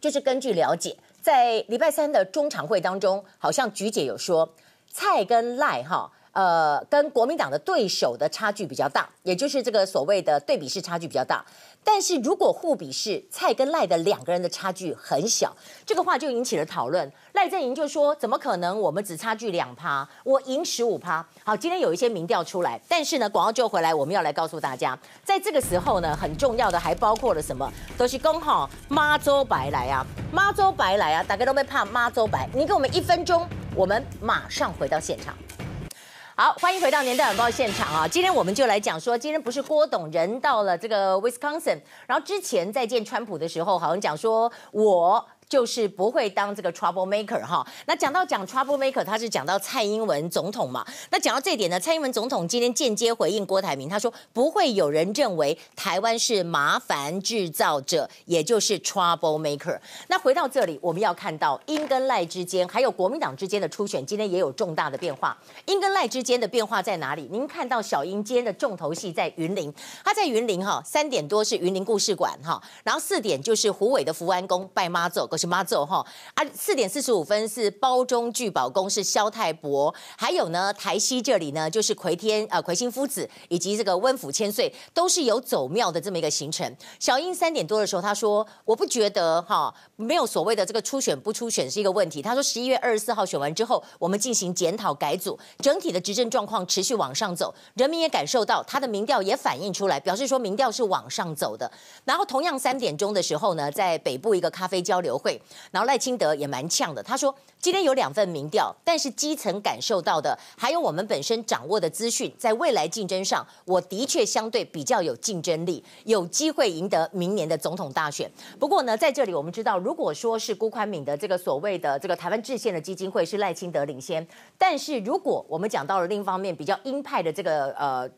就是根据了解，在礼拜三的中常会当中，好像菊姐有说，蔡跟赖哈。呃，跟国民党的对手的差距比较大，也就是这个所谓的对比式差距比较大。但是如果互比式，蔡跟赖的两个人的差距很小，这个话就引起了讨论。赖正营就说：怎么可能？我们只差距两趴，我赢十五趴。好，今天有一些民调出来，但是呢，广告就回来，我们要来告诉大家，在这个时候呢，很重要的还包括了什么？都是公好妈周白 来啊，妈周白来啊，大家都被怕妈周白。你给我们一分钟，我们马上回到现场。好，欢迎回到年代晚报现场啊！今天我们就来讲说，今天不是郭董人到了这个 Wisconsin，然后之前在见川普的时候，好像讲说我。就是不会当这个 trouble maker 哈。那讲到讲 trouble maker，他是讲到蔡英文总统嘛。那讲到这一点呢，蔡英文总统今天间接回应郭台铭，他说不会有人认为台湾是麻烦制造者，也就是 trouble maker。那回到这里，我们要看到英跟赖之间，还有国民党之间的初选，今天也有重大的变化。英跟赖之间的变化在哪里？您看到小英今天的重头戏在云林，他在云林哈，三点多是云林故事馆哈，然后四点就是胡伟的福安宫拜妈祖。是妈祖哈啊，四点四十五分是包中聚宝宫，是萧太伯，还有呢台西这里呢就是魁天呃魁星夫子以及这个温府千岁，都是有走庙的这么一个行程。小英三点多的时候他说，我不觉得哈没有所谓的这个初选不初选是一个问题。他说十一月二十四号选完之后，我们进行检讨改组，整体的执政状况持续往上走，人民也感受到他的民调也反映出来，表示说民调是往上走的。然后同样三点钟的时候呢，在北部一个咖啡交流会。然后赖清德也蛮呛的，他说今天有两份民调，但是基层感受到的，还有我们本身掌握的资讯，在未来竞争上，我的确相对比较有竞争力，有机会赢得明年的总统大选。不过呢，在这里我们知道，如果说是辜宽敏的这个所谓的这个台湾制宪的基金会是赖清德领先，但是如果我们讲到了另一方面比较鹰派的这个呃。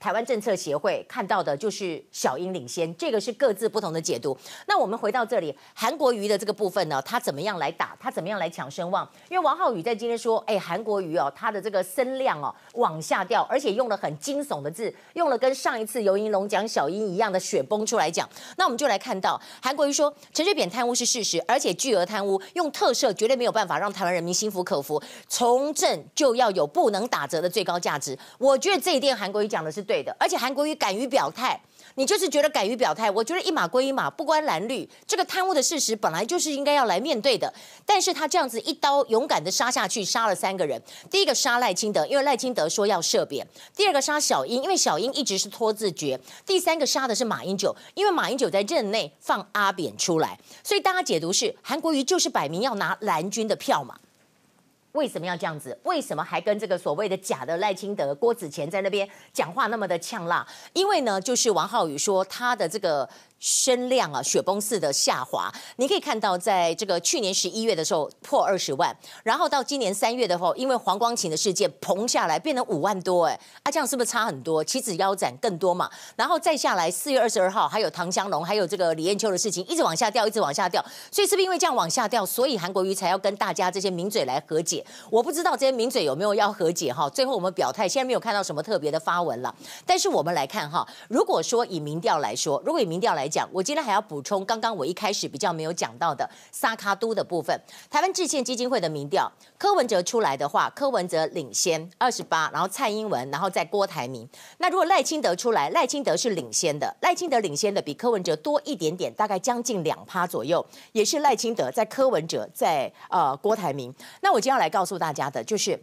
台湾政策协会看到的就是小英领先，这个是各自不同的解读。那我们回到这里，韩国瑜的这个部分呢，他怎么样来打？他怎么样来抢声望？因为王浩宇在今天说，哎，韩国瑜哦，他的这个声量哦往下掉，而且用了很惊悚的字，用了跟上一次游盈龙讲小英一样的雪崩出来讲。那我们就来看到韩国瑜说，陈水扁贪污是事实，而且巨额贪污用特赦绝对没有办法让台湾人民心服口服，从政就要有不能打折的最高价值。我觉得这一点韩国瑜讲的是。对的，而且韩国瑜敢于表态，你就是觉得敢于表态。我觉得一码归一码，不关蓝绿，这个贪污的事实本来就是应该要来面对的。但是他这样子一刀勇敢的杀下去，杀了三个人。第一个杀赖清德，因为赖清德说要赦扁；第二个杀小英，因为小英一直是拖字诀；第三个杀的是马英九，因为马英九在任内放阿扁出来。所以大家解读是韩国瑜就是摆明要拿蓝军的票嘛。为什么要这样子？为什么还跟这个所谓的假的赖清德、郭子乾在那边讲话那么的呛辣？因为呢，就是王浩宇说他的这个。声量啊，雪崩式的下滑。你可以看到，在这个去年十一月的时候破二十万，然后到今年三月的时候，因为黄光芹的事件膨下来，变成五万多。哎，啊，这样是不是差很多？岂止腰斩更多嘛？然后再下来，四月二十二号还有唐湘龙，还有这个李艳秋的事情，一直往下掉，一直往下掉。所以是不是因为这样往下掉，所以韩国瑜才要跟大家这些名嘴来和解？我不知道这些名嘴有没有要和解哈。最后我们表态，现在没有看到什么特别的发文了。但是我们来看哈，如果说以民调来说，如果以民调来讲，我今天还要补充刚刚我一开始比较没有讲到的萨卡都的部分。台湾致歉基金会的民调，柯文哲出来的话，柯文哲领先二十八，然后蔡英文，然后再郭台铭。那如果赖清德出来，赖清德是领先的，赖清德领先的比柯文哲多一点点，大概将近两趴左右，也是赖清德在柯文哲在呃郭台铭。那我今天要来告诉大家的就是。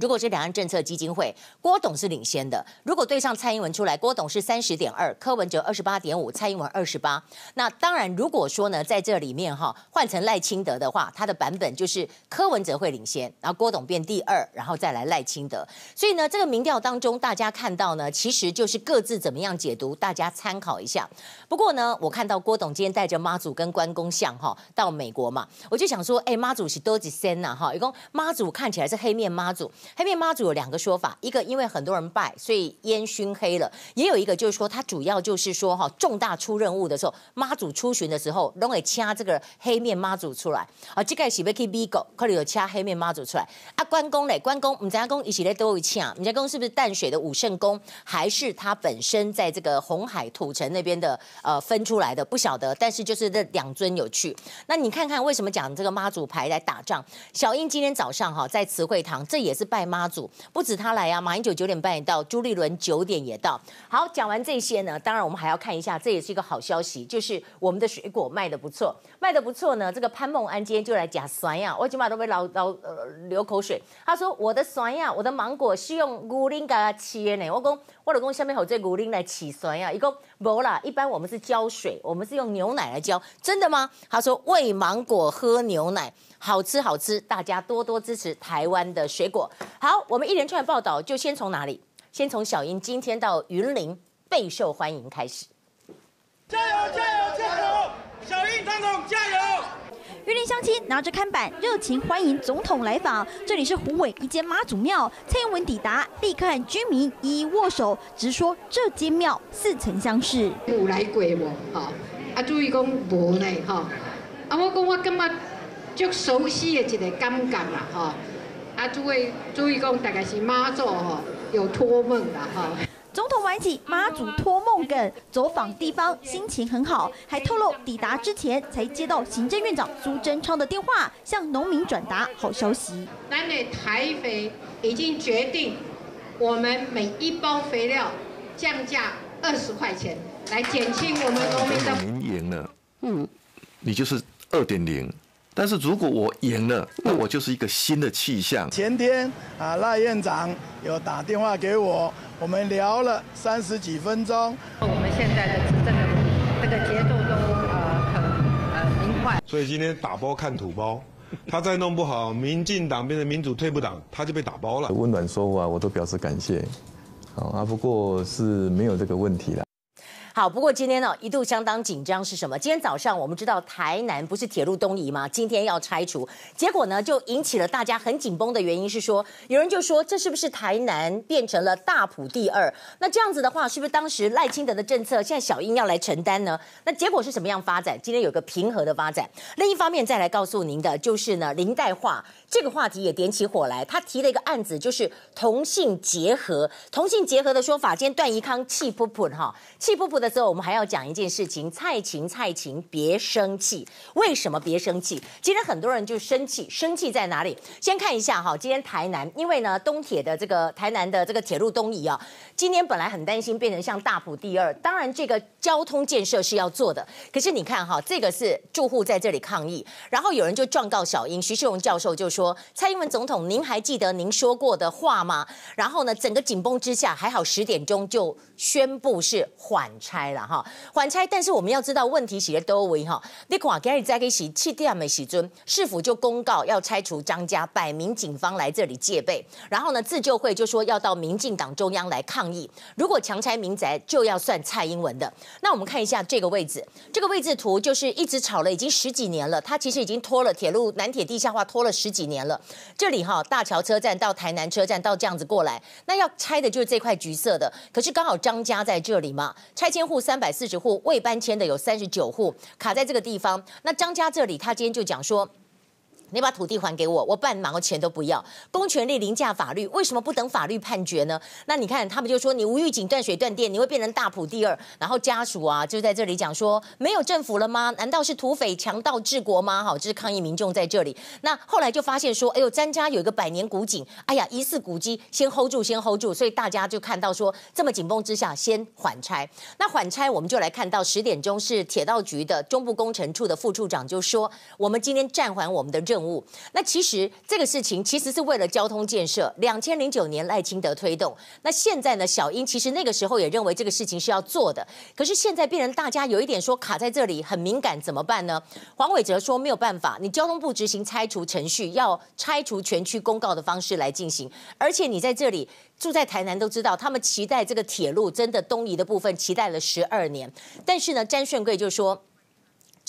如果是两岸政策基金会，郭董是领先的。如果对上蔡英文出来，郭董是三十点二，柯文哲二十八点五，蔡英文二十八。那当然，如果说呢，在这里面哈，换成赖清德的话，他的版本就是柯文哲会领先，然后郭董变第二，然后再来赖清德。所以呢，这个民调当中，大家看到呢，其实就是各自怎么样解读，大家参考一下。不过呢，我看到郭董今天带着妈祖跟关公像哈到美国嘛，我就想说，哎，妈祖是多几仙呐哈，一共妈祖看起来是黑面妈祖。黑面妈祖有两个说法，一个因为很多人拜，所以烟熏黑了；也有一个就是说，它主要就是说哈，重大出任务的时候，妈祖出巡的时候，都会掐这个黑面妈祖出来。啊，这个是要去美国，可能有掐黑面妈祖出来。啊，关公嘞，关公，我们家公一起来都会掐。我们家公是不是淡水的武圣公，还是他本身在这个红海土城那边的呃分出来的？不晓得，但是就是这两尊有趣。那你看看为什么讲这个妈祖牌来打仗？小英今天早上哈在慈惠堂，这也是拜妈祖，不止他来啊，马英九九点半也到，朱立伦九点也到。好，讲完这些呢，当然我们还要看一下，这也是一个好消息，就是我们的水果卖得不错，卖得不错呢。这个潘孟安今天就来讲酸呀，我起码都被老老呃流口水。他说我的酸呀，我的芒果是用牛奶给它切呢。我讲我老公下面有这牛奶来起酸呀，一共没啦，一般我们是浇水，我们是用牛奶来浇，真的吗？他说喂芒果喝牛奶。好吃好吃，大家多多支持台湾的水果。好，我们一连串报道就先从哪里？先从小英今天到云林备受欢迎开始。加油加油加油！小英总统加油！云林乡亲拿着看板热情欢迎总统来访。这里是虎尾一间妈祖庙，蔡英文抵达，立刻和居民一一握手，直说这间庙似曾相识。有来过无？哈，啊，注意讲无呢？哈，啊，我讲我感觉。就熟悉的一个感觉啦，哈！啊，诸位注意讲，大概是妈祖哈有托梦的哈。总统玩起妈祖托梦梗，走访地方心情很好，还透露抵达之前才接到行政院长苏贞昌的电话，向农民转达好消息。咱的台肥已经决定，我们每一包肥料降价二十块钱，来减轻我们农民的。您赢了，嗯，你就是二点零。但是如果我赢了，那我就是一个新的气象。前天啊，赖院长有打电话给我，我们聊了三十几分钟。我们现在的执政的这个节奏都呃很呃明快。所以今天打包看土包，他再弄不好，民进党变成民主退步党，他就被打包了。温暖说话，我都表示感谢。好啊，不过是没有这个问题了。好，不过今天呢，一度相当紧张是什么？今天早上我们知道台南不是铁路东移吗？今天要拆除，结果呢就引起了大家很紧绷的原因是说，有人就说这是不是台南变成了大埔第二？那这样子的话，是不是当时赖清德的政策现在小英要来承担呢？那结果是什么样发展？今天有个平和的发展。另一方面再来告诉您的就是呢，林岱樺这个话题也点起火来，他提了一个案子，就是同性结合，同性结合的说法。今天段宜康气噗噗哈，气噗噗的时候，我们还要讲一件事情，蔡琴，蔡琴，别生气。为什么别生气？今天很多人就生气，生气在哪里？先看一下哈，今天台南，因为呢，东铁的这个台南的这个铁路东移啊，今天本来很担心变成像大埔第二，当然这个交通建设是要做的，可是你看哈，这个是住户在这里抗议，然后有人就状告小英，徐世荣教授就说，说蔡英文总统，您还记得您说过的话吗？然后呢，整个紧绷之下，还好十点钟就宣布是缓拆了。哈，缓拆，但是我们要知道问题是在多位哈。你看，今日在给洗气垫没洗尊，市府就公告要拆除张家，摆明警方来这里戒备。然后呢，自救会就说要到民进党中央来抗议。如果强拆民宅，就要算蔡英文的。那我们看一下这个位置，这个位置图就是一直吵了已经十几年了。它其实已经拖了铁路南铁地下化拖了十几年年了。这里哈，大桥车站到台南车站到这样子过来，那要拆的就是这块橘色的。可是刚好张家在这里嘛，拆迁户三。百四十户未搬迁的有三十九户卡在这个地方。那张家这里，他今天就讲说。你把土地还给我，我半毛钱都不要。公权力凌驾法律，为什么不等法律判决呢？那你看，他们就说你无预警断水断电，你会变成大埔第二。然后家属啊，就在这里讲说，没有政府了吗？难道是土匪强盗治国吗？好，这是抗议民众在这里。那后来就发现说，哎呦，詹家有一个百年古井，哎呀，疑似古迹，先 hold 住，先 hold 住。所以大家就看到说，这么紧绷之下，先缓拆。那缓拆，我们就来看到十点钟是铁道局的中部工程处的副处长就说，我们今天暂缓我们的任务。务那其实这个事情其实是为了交通建设，两千零九年赖清德推动。那现在呢，小英其实那个时候也认为这个事情是要做的，可是现在变成大家有一点说卡在这里很敏感，怎么办呢？黄伟哲说没有办法，你交通部执行拆除程序，要拆除全区公告的方式来进行，而且你在这里住在台南都知道，他们期待这个铁路真的东移的部分期待了十二年，但是呢，詹顺贵就说。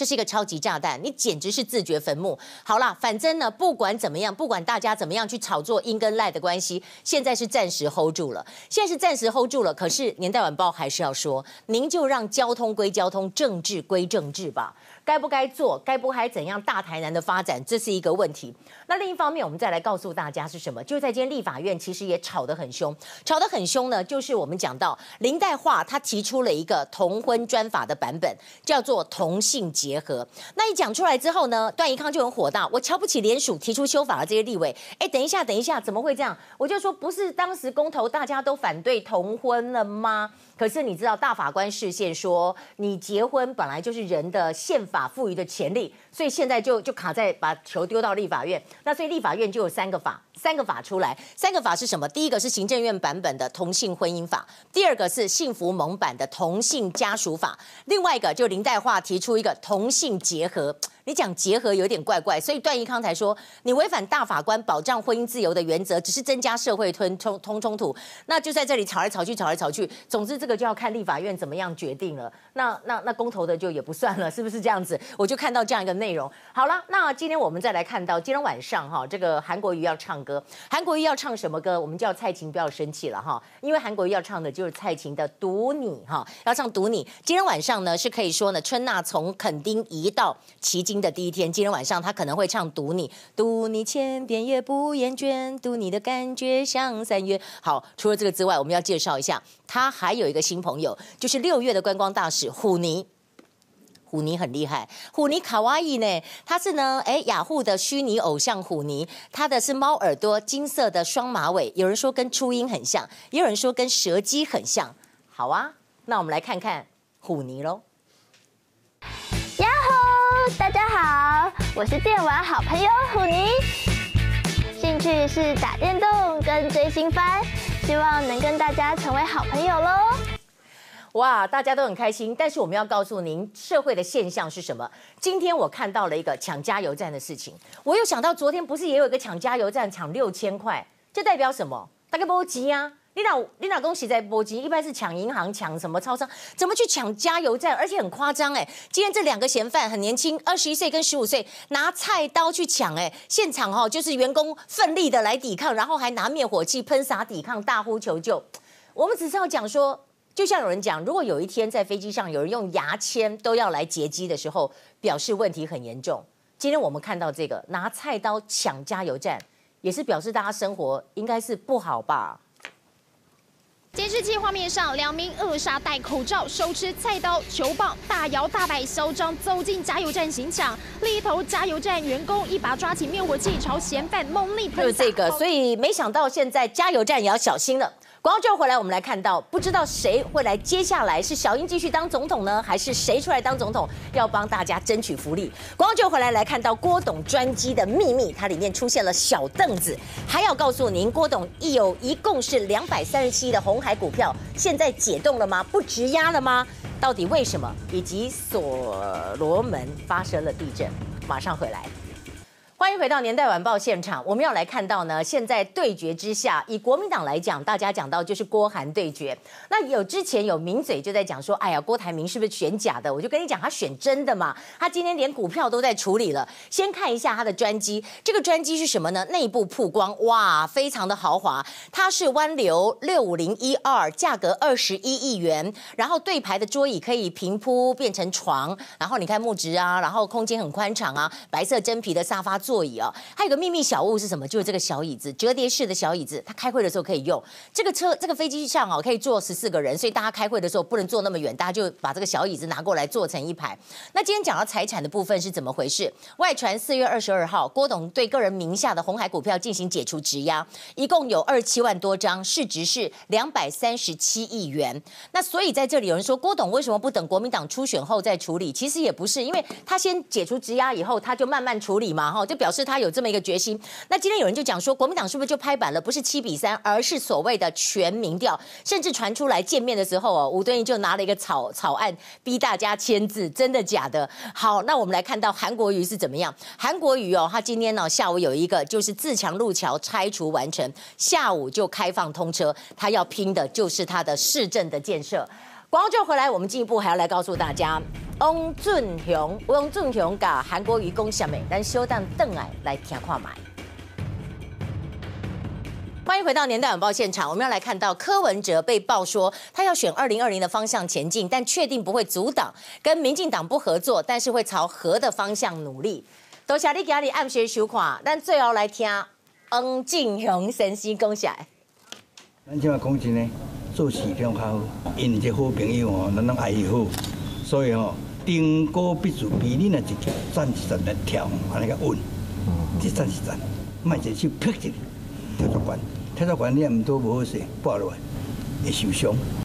这是一个超级炸弹，你简直是自掘坟墓。好啦，反正呢，不管怎么样，不管大家怎么样去炒作英跟赖的关系，现在是暂时 hold 住了，现在是暂时 hold 住了。可是年代晚报还是要说，您就让交通归交通，政治归政治吧。该不该做？该不该怎样？大台南的发展，这是一个问题。那另一方面，我们再来告诉大家是什么？就在今天立法院，其实也吵得很凶，吵得很凶呢。就是我们讲到林岱樺他提出了一个同婚专法的版本，叫做同性结合。那一讲出来之后呢，段宜康就很火大，我瞧不起联署提出修法的这些立委。哎，等一下，等一下，怎么会这样？我就说，不是当时公投大家都反对同婚了吗？可是你知道，大法官释宪说，你结婚本来就是人的宪法赋予的权利，所以现在就就卡在把球丢到立法院。那所以立法院就有三个法，三个法出来，三个法是什么？第一个是行政院版本的同性婚姻法，第二个是幸福盟版的同性家属法，另外一个就林岱樺提出一个同性结合。你讲结合有点怪怪，所以段宜康才说你违反大法官保障婚姻自由的原则，只是增加社会吞通通冲突，那就在这里吵来吵去，吵来吵去。总之这个就要看立法院怎么样决定了。那那那公投的就也不算了，是不是这样子？我就看到这样一个内容。好了，那今天我们再来看到今天晚上哈，这个韩国瑜要唱歌，韩国瑜要唱什么歌？我们叫蔡琴不要生气了哈，因为韩国瑜要唱的就是蔡琴的《赌你》哈，要唱《赌你》。今天晚上呢是可以说呢，春娜从垦丁移到旗新的第一天，今天晚上他可能会唱《读你》，读你千遍也不厌倦，读你的感觉像三月。好，除了这个之外，我们要介绍一下，他还有一个新朋友，就是六月的观光大使虎尼。虎尼很厉害，虎尼卡哇伊呢，他是呢，哎，雅虎的虚拟偶像虎尼，他的是猫耳朵、金色的双马尾，有人说跟初音很像，也有人说跟蛇姬很像。好啊，那我们来看看虎尼喽。大家好，我是电玩好朋友虎妮，兴趣是打电动跟追新番，希望能跟大家成为好朋友喽。哇，大家都很开心，但是我们要告诉您，社会的现象是什么？今天我看到了一个抢加油站的事情，我又想到昨天不是也有一个抢加油站抢六千块，这代表什么？大概不急啊。你老你老公喜在波及，一般是抢银行、抢什么超商，怎么去抢加油站？而且很夸张哎！今天这两个嫌犯很年轻，二十一岁跟十五岁，拿菜刀去抢哎！现场哈就是员工奋力的来抵抗，然后还拿灭火器喷洒抵抗，大呼求救。我们只是要讲说，就像有人讲，如果有一天在飞机上有人用牙签都要来劫机的时候，表示问题很严重。今天我们看到这个拿菜刀抢加油站，也是表示大家生活应该是不好吧？监视器画面上，两名扼杀戴口罩、手持菜刀、球棒，大摇大摆、嚣张走进加油站行抢。另一头，加油站员工一把抓起灭火器，朝嫌犯猛力喷洒。就是这个，所以没想到现在加油站也要小心了。广告之后回来，我们来看到，不知道谁会来接下来，是小英继续当总统呢，还是谁出来当总统，要帮大家争取福利？广告之后回来，来看到郭董专机的秘密，它里面出现了小凳子，还要告诉您，郭董一有一共是两百三十七亿的红海股票，现在解冻了吗？不质押了吗？到底为什么？以及所罗门发生了地震，马上回来。欢迎回到年代晚报现场。我们要来看到呢，现在对决之下，以国民党来讲，大家讲到就是郭韩对决。那有之前有名嘴就在讲说，哎呀，郭台铭是不是选假的？我就跟你讲，他选真的嘛。他今天连股票都在处理了。先看一下他的专机，这个专机是什么呢？内部曝光，哇，非常的豪华。它是湾流六五零一二，价格二十一亿元。然后对排的桌椅可以平铺变成床，然后你看木质啊，然后空间很宽敞啊，白色真皮的沙发座座椅哦，还有个秘密小物是什么？就是这个小椅子，折叠式的小椅子，它开会的时候可以用。这个车，这个飞机上哦，可以坐十四个人，所以大家开会的时候不能坐那么远，大家就把这个小椅子拿过来坐成一排。那今天讲到财产的部分是怎么回事？外传四月二十二号，郭董对个人名下的红海股票进行解除质押，一共有二十七万多张，市值是两百三十七亿元。那所以在这里有人说，郭董为什么不等国民党初选后再处理？其实也不是，因为他先解除质押以后，他就慢慢处理嘛，哈，就表示他。有这么一个决心，那今天有人就讲说，国民党是不是就拍板了？不是七比三，而是所谓的全民调，甚至传出来见面的时候哦，吴敦义就拿了一个草草案逼大家签字，真的假的？好，那我们来看到韩国瑜是怎么样？韩国瑜哦，他今天呢下午有一个就是自强路桥拆除完成，下午就开放通车，他要拼的就是他的市政的建设。广告就回来，我们进一步还要来告诉大家，翁俊雄、翁俊雄跟韩国瑜攻下面，但休档邓矮来听话买。欢迎回到年代晚报现场，我们要来看到柯文哲被爆说他要选二零二零的方向前进，但确定不会阻挡跟民进党不合作，但是会朝和的方向努力。多谢你家里暗学收看，咱最后来听翁俊雄先生讲下。咱即马讲真呢，做事较好，因为这好朋友哦，咱拢爱伊好，所以哦，登高必须，比你那一脚站一站来跳，安尼个稳，一站一站，卖一手劈一跳出关，跳出关你也毋多无好势，跋落来会受伤。